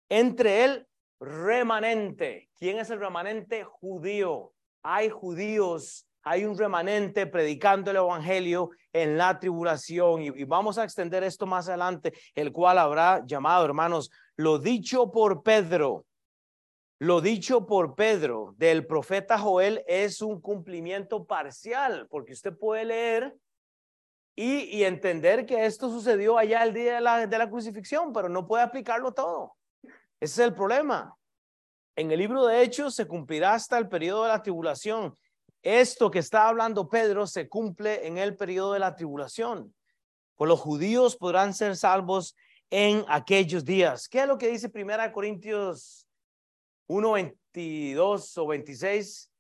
[SPEAKER 1] Entre él remanente. ¿Quién es el remanente? Judío. Hay judíos, hay un remanente predicando el evangelio en la tribulación. Y, y, vamos a extender esto más adelante, el cual habrá llamado, hermanos, lo dicho por Pedro lo dicho por Pedro del profeta Joel es un cumplimiento parcial, porque usted puede leer y, entender que esto sucedió allá el día de la, de la crucifixión, pero no puede aplicarlo todo. Ese es el problema. En el libro de Hechos se cumplirá hasta el periodo de la tribulación. Esto que está hablando Pedro se cumple en el periodo de la tribulación. Pues los judíos podrán ser salvos en aquellos días. ¿Qué es lo que dice Primera Corintios 1.22 o 26,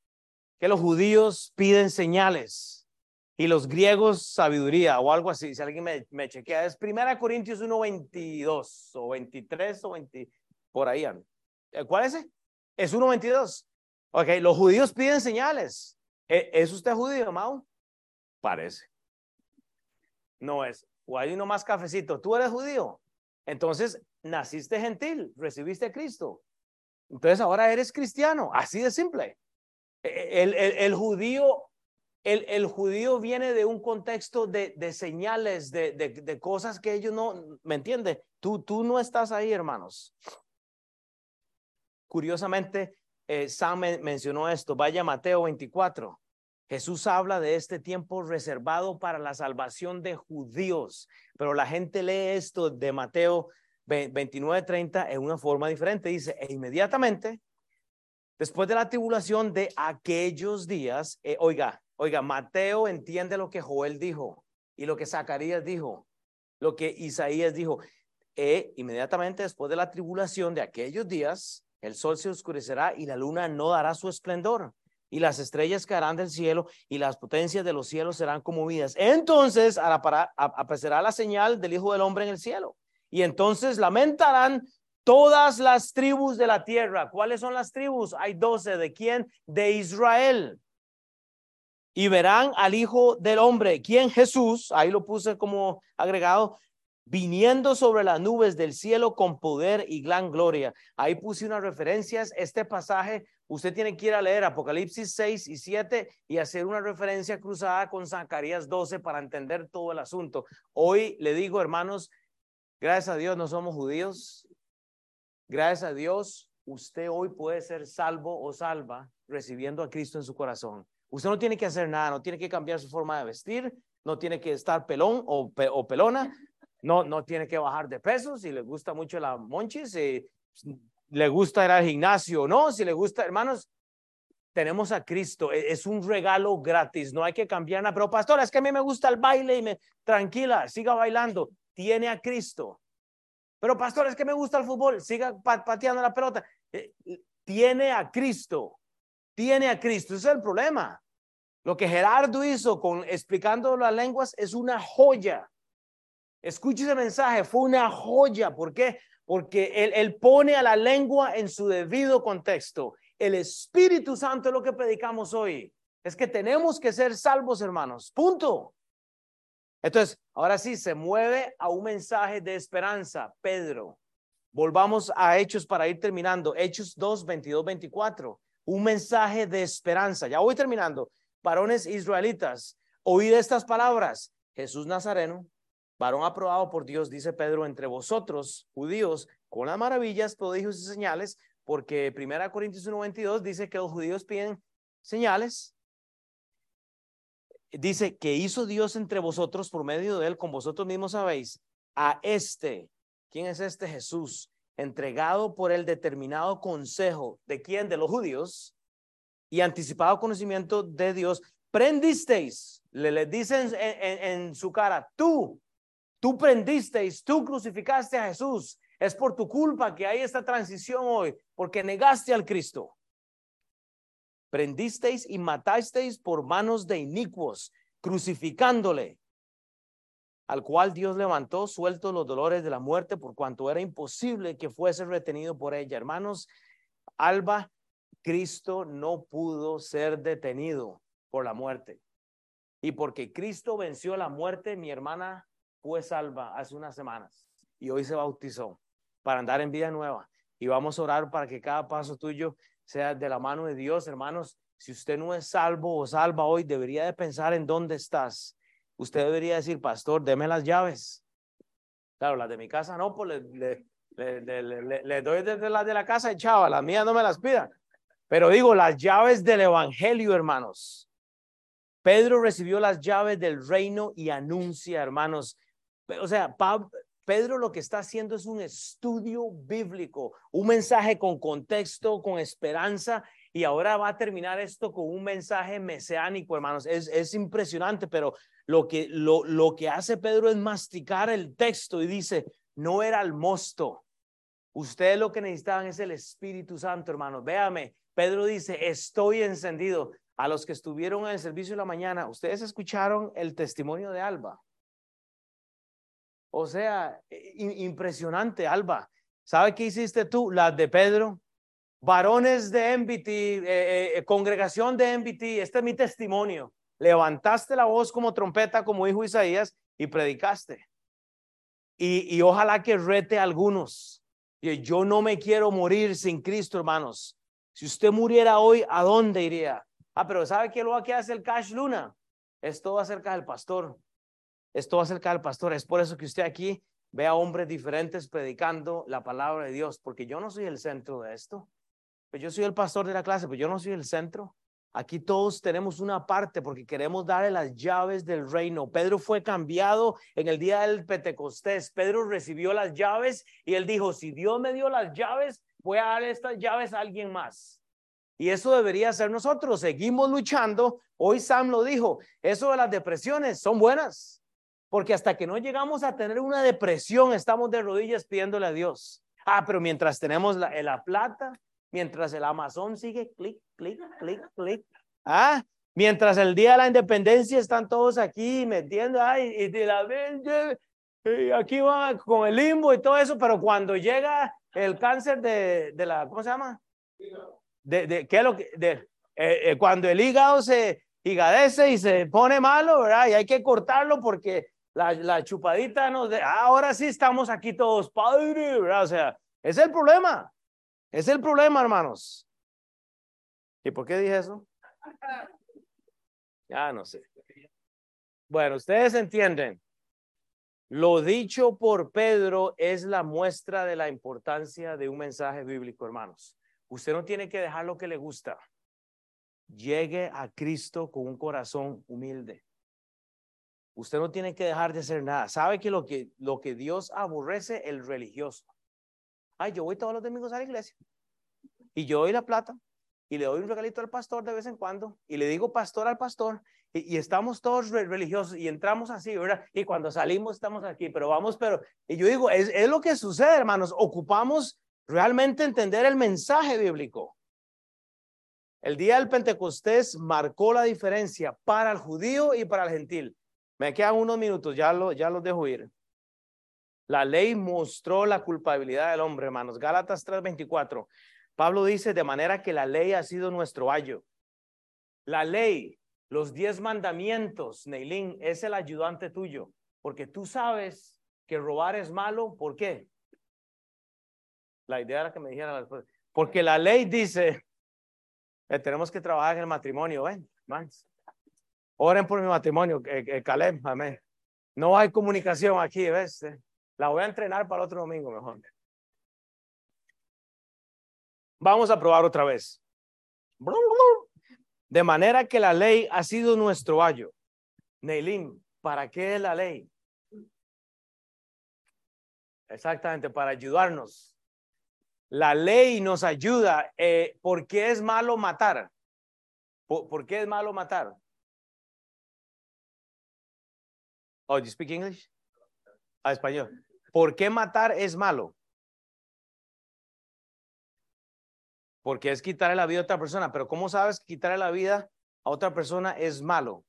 [SPEAKER 1] que los judíos piden señales y los griegos sabiduría o algo así. Si alguien me, chequea, es Primera Corintios 1.22 o 23 o 20, por ahí. Eh, ¿Cuál es ese? Es 1.22. Ok, los judíos piden señales. ¿E, ¿Es usted judío, Mau? Parece. No es. O hay uno más cafecito. ¿Tú eres judío? Entonces, naciste gentil, recibiste a Cristo. Entonces ahora eres cristiano, así de simple. E, e, el, el, judío, el, el, judío viene de un contexto de, de señales, de, de, de, cosas que ellos no, ¿me entiende? Tú, tú no estás ahí, hermanos. Curiosamente, eh, Sam mencionó esto, vaya Mateo 24. Jesús habla de este tiempo reservado para la salvación de judíos, pero la gente lee esto de Mateo 29:30 en una forma diferente. Dice, e inmediatamente, después de la tribulación de aquellos días, eh, oiga, oiga, Mateo entiende lo que Joel dijo y lo que Zacarías dijo, lo que Isaías dijo. E inmediatamente después de la tribulación de aquellos días, el sol se oscurecerá y la luna no dará su esplendor. y las estrellas caerán del cielo y las potencias de los cielos serán conmovidas. Entonces aparecerá la señal del Hijo del Hombre en el cielo. Y entonces lamentarán todas las tribus de la tierra. ¿Cuáles son las tribus? Hay doce. ¿De quién? De Israel. Y verán al Hijo del Hombre. ¿Quién? Jesús. Ahí lo puse como agregado viniendo sobre las nubes del cielo con poder y gran gloria. Ahí puse unas referencias. Este pasaje, usted tiene que ir a leer Apocalipsis 6 y 7 y hacer una referencia cruzada con Zacarías 12 para entender todo el asunto. Hoy le digo, hermanos, gracias a Dios no somos judíos. Gracias a Dios, usted hoy puede ser salvo o salva recibiendo a Cristo en su corazón. Usted no tiene que hacer nada, no tiene que cambiar su forma de vestir, no tiene que estar pelón o, pelona, no, no tiene que bajar de peso, si le gusta mucho la monchis, si le gusta ir al gimnasio o no, si le gusta, hermanos, tenemos a Cristo, e, es un regalo gratis, no hay que cambiar nada, pero pastor, es que a mí me gusta el baile y me, tranquila, siga bailando, tiene a Cristo. Pero pastor, es que me gusta el fútbol, siga pateando la pelota, eh, tiene a Cristo, tiene a Cristo, ese es el problema. Lo que Gerardo hizo con explicando las lenguas es una joya. Escuche ese mensaje, fue una joya. ¿Por qué? Porque él, él, pone a la lengua en su debido contexto. El Espíritu Santo es lo que predicamos hoy. Es que tenemos que ser salvos, hermanos. Punto. Entonces, ahora sí, se mueve a un mensaje de esperanza. Pedro, volvamos a Hechos para ir terminando. Hechos 2, 22, 24. Un mensaje de esperanza. Ya voy terminando. Varones israelitas, oíd estas palabras. Jesús Nazareno, varón aprobado por Dios, dice Pedro, entre vosotros, judíos, con las maravillas, prodigios y señales, porque 1 Corintios 1.22 dice que los judíos piden señales. Dice que hizo Dios entre vosotros por medio de él, con vosotros mismos sabéis, a este, ¿quién es este Jesús? Entregado por el determinado consejo, ¿de quién? De los judíos, y anticipado conocimiento de Dios, prendisteis, le, le dicen en su cara, tú Tú prendisteis, tú crucificaste a Jesús. Es por tu culpa que hay esta transición hoy, porque negaste al Cristo. Prendisteis y matasteis por manos de inicuos, crucificándole, al cual Dios levantó sueltos los dolores de la muerte, por cuanto era imposible que fuese retenido por ella. Hermanos, Alba, Cristo no pudo ser detenido por la muerte. Y porque Cristo venció la muerte, mi hermana fue salva hace unas semanas y hoy se bautizó para andar en vida nueva. Y vamos a orar para que cada paso tuyo sea de la mano de Dios, hermanos. Si usted no es salvo o salva hoy, debería de pensar en dónde estás. Usted debería decir, pastor, deme las llaves. Claro, las de mi casa no, pues le, le, doy desde las de la casa y chava, las mías no me las pida. Pero digo, las llaves del Evangelio, hermanos. Pedro recibió las llaves del reino y anuncia, hermanos, o sea, Pedro lo que está haciendo es un estudio bíblico, un mensaje con contexto, con esperanza, y ahora va a terminar esto con un mensaje mesiánico, hermanos. Es, es impresionante, pero lo que, lo, lo que hace Pedro es masticar el texto y dice, no era el mosto. Ustedes lo que necesitaban es el Espíritu Santo, hermanos. Véame, Pedro dice, estoy encendido. A los que estuvieron en el servicio de la mañana, ustedes escucharon el testimonio de Alba. O sea, impresionante, Alba. ¿Sabe qué hiciste tú? Las de Pedro. Varones de MBT, eh, eh, eh, congregación de MBT, este es mi testimonio. Levantaste la voz como trompeta, como dijo Isaías, y predicaste. Y, ojalá que rete a algunos. Yo no me quiero morir sin Cristo, hermanos. Si usted muriera hoy, ¿a dónde iría? Ah, pero ¿sabe qué lo que hace el Cash Luna? Es todo acerca del pastor. Esto va acerca del pastor. Es por eso que usted aquí ve a hombres diferentes predicando la palabra de Dios, porque yo no soy el centro de esto. Pues yo soy el pastor de la clase, pero yo no soy el centro. Aquí todos tenemos una parte porque queremos darle las llaves del reino. Pedro fue cambiado en el día del Pentecostés. Pedro recibió las llaves y él dijo, si Dios me dio las llaves, voy a dar estas llaves a alguien más. Y eso debería ser nosotros. Seguimos luchando. Hoy Sam lo dijo, eso de las depresiones son buenas. Porque hasta que no llegamos a tener una depresión, estamos de rodillas pidiéndole a Dios. Ah, pero mientras tenemos la, la plata, mientras el Amazon sigue clic, clic, clic, clic, ¿Ah? Mientras el día de la independencia están todos aquí metiendo, ay, y de la y aquí va con el limbo y todo eso, pero cuando llega el cáncer de, de la, ¿cómo se llama? De, de, ¿qué es lo que? De, eh, eh, cuando el hígado se higadece y se pone malo, ¿verdad? Y hay que cortarlo porque la, chupadita nos de, ah, ahora sí estamos aquí todos, padre. O sea, es el problema. Es el problema, hermanos. ¿Y por qué dije eso? Ya no sé. Bueno, ustedes entienden. Lo dicho por Pedro es la muestra de la importancia de un mensaje bíblico, hermanos. Usted no tiene que dejar lo que le gusta. Llegue a Cristo con un corazón humilde. Usted no tiene que dejar de hacer nada. ¿Sabe que lo que, lo que Dios aborrece? El religioso. Ay, yo voy todos los domingos a la iglesia. Y yo doy la plata. Y le doy un regalito al pastor de vez en cuando. Y le digo pastor al pastor. Y, estamos todos religiosos. Y entramos así, ¿verdad? Y cuando salimos estamos aquí. Pero vamos, pero... Y yo digo, es, es lo que sucede, hermanos. Ocupamos realmente entender el mensaje bíblico. El día del Pentecostés marcó la diferencia para el judío y para el gentil. Me quedan unos minutos, ya, lo, ya los dejo ir. La ley mostró la culpabilidad del hombre, hermanos. Gálatas 3:24. Pablo dice, de manera que la ley ha sido nuestro ayo. La ley, los diez mandamientos, Neilín, es el ayudante tuyo, porque tú sabes que robar es malo. ¿Por qué? La idea era que me dijera Porque la ley dice, eh, tenemos que trabajar en el matrimonio, ¿ven? Oren por mi matrimonio, eh, Caleb, amén. No hay comunicación aquí, ¿ves? La voy a entrenar para otro domingo mejor. Vamos a probar otra vez. De manera que la ley ha sido nuestro ayo. Neilín, ¿para qué es la ley? Exactamente, para ayudarnos la ley nos ayuda. Eh, ¿Por qué es malo matar? ¿Por, qué es malo matar? Oh, you speak English? Ah, español. ¿Por qué matar es malo? Porque es quitarle la vida a otra persona. Pero ¿cómo sabes que quitarle la vida a otra persona es malo?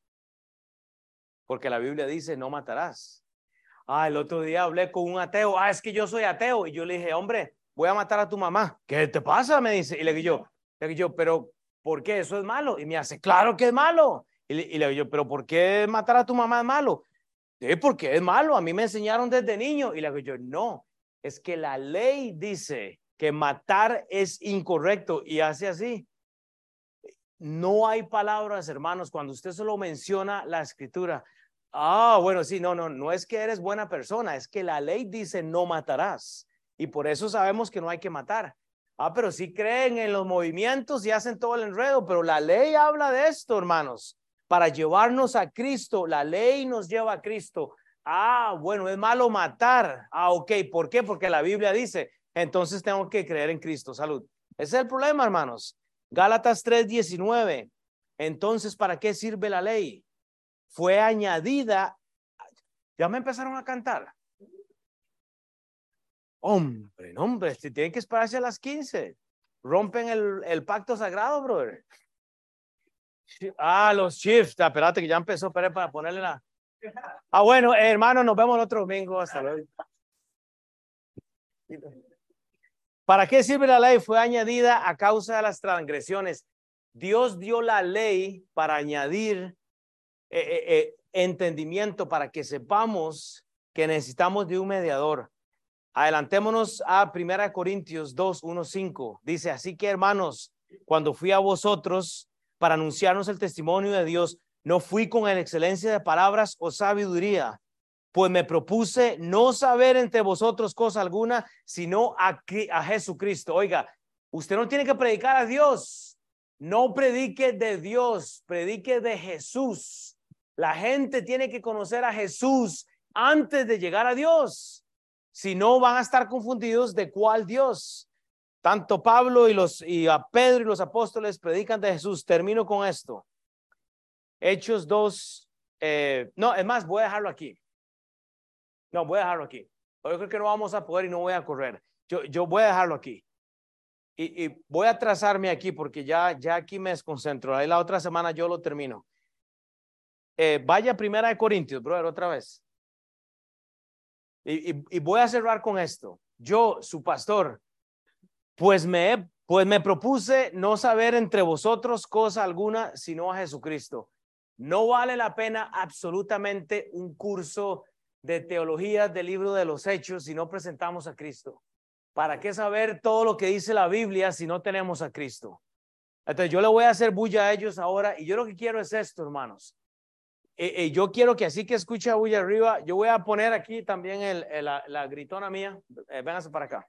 [SPEAKER 1] Porque la Biblia dice, no matarás. Ah, el otro día hablé con un ateo. Ah, es que yo soy ateo. Y yo le dije, hombre, voy a matar a tu mamá. ¿Qué te pasa? Me dice. Y le digo yo, le digo yo, pero ¿por qué eso es malo? Y me hace, claro que es malo. Y le, digo yo, pero ¿por qué matar a tu mamá es malo? Sí, porque es malo. A mí me enseñaron desde niño. Y le digo yo, no, es que la ley dice que matar es incorrecto y hace así. No hay palabras, hermanos, cuando usted solo menciona la escritura. Ah, bueno, sí, no, no, no es que eres buena persona, es que la ley dice no matarás y por eso sabemos que no hay que matar. Ah, pero sí creen en los movimientos y hacen todo el enredo, pero la ley habla de esto, hermanos, para llevarnos a Cristo. La ley nos lleva a Cristo. Ah, bueno, es malo matar. Ah, ok, ¿por qué? Porque la Biblia dice, entonces tengo que creer en Cristo. Salud. Ese es el problema, hermanos. Gálatas 3:19. Entonces, ¿para qué sirve la ley? Fue añadida. Ya me empezaron a cantar. Hombre, hombre, tienen que esperarse a las 15. Rompen el, el pacto sagrado, brother. Ah, los shifts. Ah, espérate que ya empezó para ponerle la. Ah, bueno, hermano, nos vemos el otro domingo. Hasta luego. ¿Para qué sirve la ley? Fue añadida a causa de las transgresiones. Dios dio la ley para añadir eh, eh, eh, entendimiento, para que sepamos que necesitamos de un mediador. Adelantémonos a 1 Corintios 2, 1, 5. Dice, así que hermanos, cuando fui a vosotros para anunciarnos el testimonio de Dios, no fui con la excelencia de palabras o sabiduría, pues me propuse no saber entre vosotros cosa alguna, sino a, a Jesucristo. Oiga, usted no tiene que predicar a Dios, no predique de Dios, predique de Jesús. La gente tiene que conocer a Jesús antes de llegar a Dios. Si no, van a estar confundidos de cuál Dios. Tanto Pablo y, los, y a Pedro y los apóstoles predican de Jesús. Termino con esto. Hechos 2. Eh, no, es más, voy a dejarlo aquí. No, voy a dejarlo aquí. Yo creo que no vamos a poder y no voy a correr. Yo, yo voy a dejarlo aquí. y, voy a trazarme aquí porque ya, ya aquí me desconcentro. Ahí la otra semana yo lo termino. Eh, vaya primera de Corintios, brother, otra vez. Y, y, voy a cerrar con esto. Yo, su pastor, pues me, pues me propuse no saber entre vosotros cosa alguna sino a Jesucristo. No vale la pena absolutamente un curso de teología del libro de los hechos si no presentamos a Cristo. ¿Para qué saber todo lo que dice la Biblia si no tenemos a Cristo? Entonces yo le voy a hacer bulla a ellos ahora y yo lo que quiero es esto, hermanos. Eh, eh, yo quiero que así que escucha bulla arriba, yo voy a poner aquí también el, la, gritona mía. Eh, véngase para acá.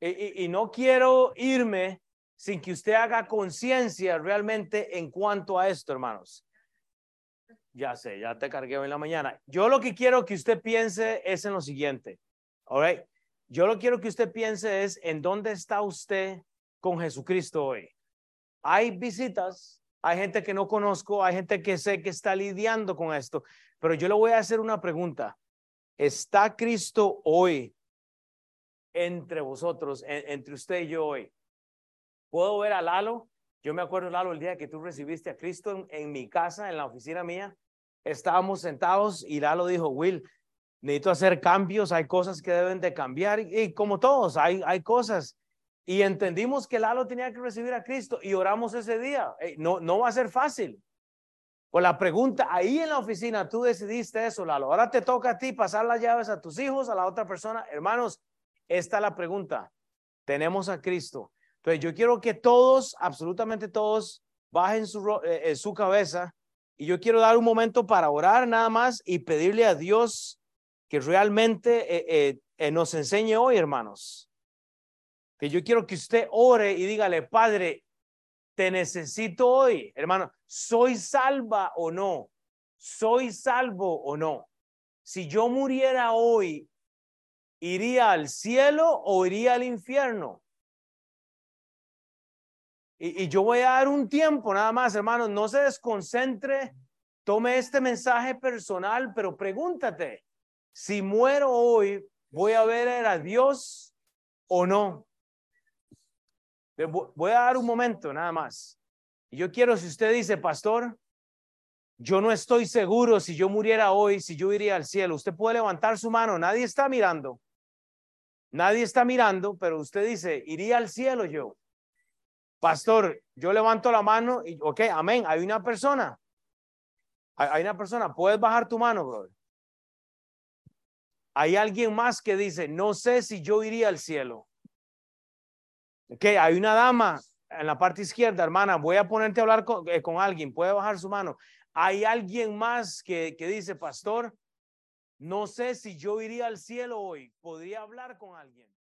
[SPEAKER 1] Y, no quiero irme sin que usted haga conciencia realmente en cuanto a esto, hermanos. Ya sé, ya te cargué hoy en la mañana. Yo lo que quiero que usted piense es en lo siguiente. All right? Yo lo quiero que usted piense es en dónde está usted con Jesucristo hoy. Hay visitas, hay gente que no conozco, hay gente que sé que está lidiando con esto, pero yo le voy a hacer una pregunta. ¿Está Cristo hoy entre vosotros, entre usted y yo hoy? ¿Puedo ver a Lalo? Yo me acuerdo, Lalo, el día que tú recibiste a Cristo en, mi casa, en la oficina mía, estábamos sentados y Lalo dijo, Will, necesito hacer cambios, hay cosas que deben de cambiar y, como todos, hay, hay cosas. Y entendimos que Lalo tenía que recibir a Cristo y oramos ese día. No, no va a ser fácil. Pues la pregunta, ahí en la oficina tú decidiste eso, Lalo. Ahora te toca a ti pasar las llaves a tus hijos, a la otra persona. Hermanos, esta es la pregunta. Tenemos a Cristo. Entonces yo quiero que todos, absolutamente todos, bajen su, eh, su cabeza y yo quiero dar un momento para orar nada más y pedirle a Dios que realmente eh, eh, eh, nos enseñe hoy, hermanos. Que yo quiero que usted ore y dígale, Padre, te necesito hoy, hermano. ¿Soy salva o no? ¿Soy salvo o no? Si yo muriera hoy, ¿iría al cielo o iría al infierno? Y, y, yo voy a dar un tiempo nada más, hermanos, no se desconcentre, tome este mensaje personal, pero pregúntate, si muero hoy, ¿voy a ver a Dios o no? Voy a dar un momento nada más. Yo quiero, si usted dice, pastor, yo no estoy seguro si yo muriera hoy, si yo iría al cielo. Usted puede levantar su mano, nadie está mirando. Nadie está mirando, pero usted dice, iría al cielo yo. Pastor, yo levanto la mano y, ok, amén, hay una persona. Hay, una persona, puedes bajar tu mano, brother. Hay alguien más que dice, no sé si yo iría al cielo. Ok, hay una dama en la parte izquierda, hermana, voy a ponerte a hablar con, eh, con alguien, puede bajar su mano. Hay alguien más que, que dice, pastor, no sé si yo iría al cielo hoy, podría hablar con alguien.